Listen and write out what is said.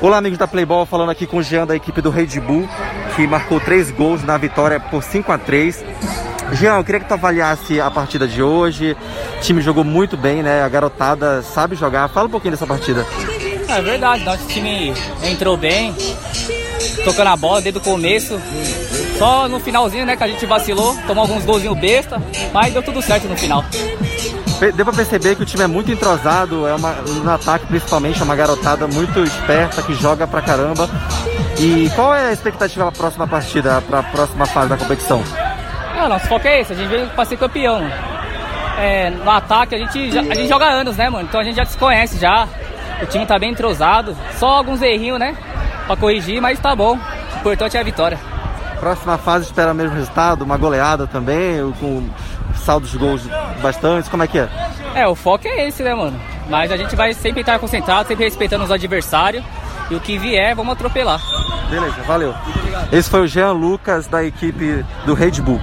Olá, amigos da Playboy, falando aqui com o Jean da equipe do Red Bull, que marcou três gols na vitória por 5 a 3 Jean, eu queria que tu avaliasse a partida de hoje. O time jogou muito bem, né? A garotada sabe jogar. Fala um pouquinho dessa partida. É verdade, nosso time entrou bem, tocando a bola desde o começo. Só no finalzinho, né, que a gente vacilou, tomou alguns golzinhos besta, mas deu tudo certo no final. Deu pra perceber que o time é muito entrosado, é uma, no ataque principalmente, é uma garotada muito esperta, que joga pra caramba. E qual é a expectativa pra próxima partida, pra próxima fase da competição? Ah, nosso foco é esse, a gente veio pra ser campeão. É, no ataque a gente, já, a gente joga anos, né, mano? Então a gente já se conhece já. O time tá bem entrosado. Só alguns errinhos, né? Pra corrigir, mas tá bom. O importante é a vitória. Próxima fase espera o mesmo resultado, uma goleada também, com saldo de gols bastante, como é que é? É, o foco é esse, né, mano? Mas a gente vai sempre estar concentrado, sempre respeitando os adversários. E o que vier, vamos atropelar. Beleza, valeu. Esse foi o Jean Lucas da equipe do Red Bull.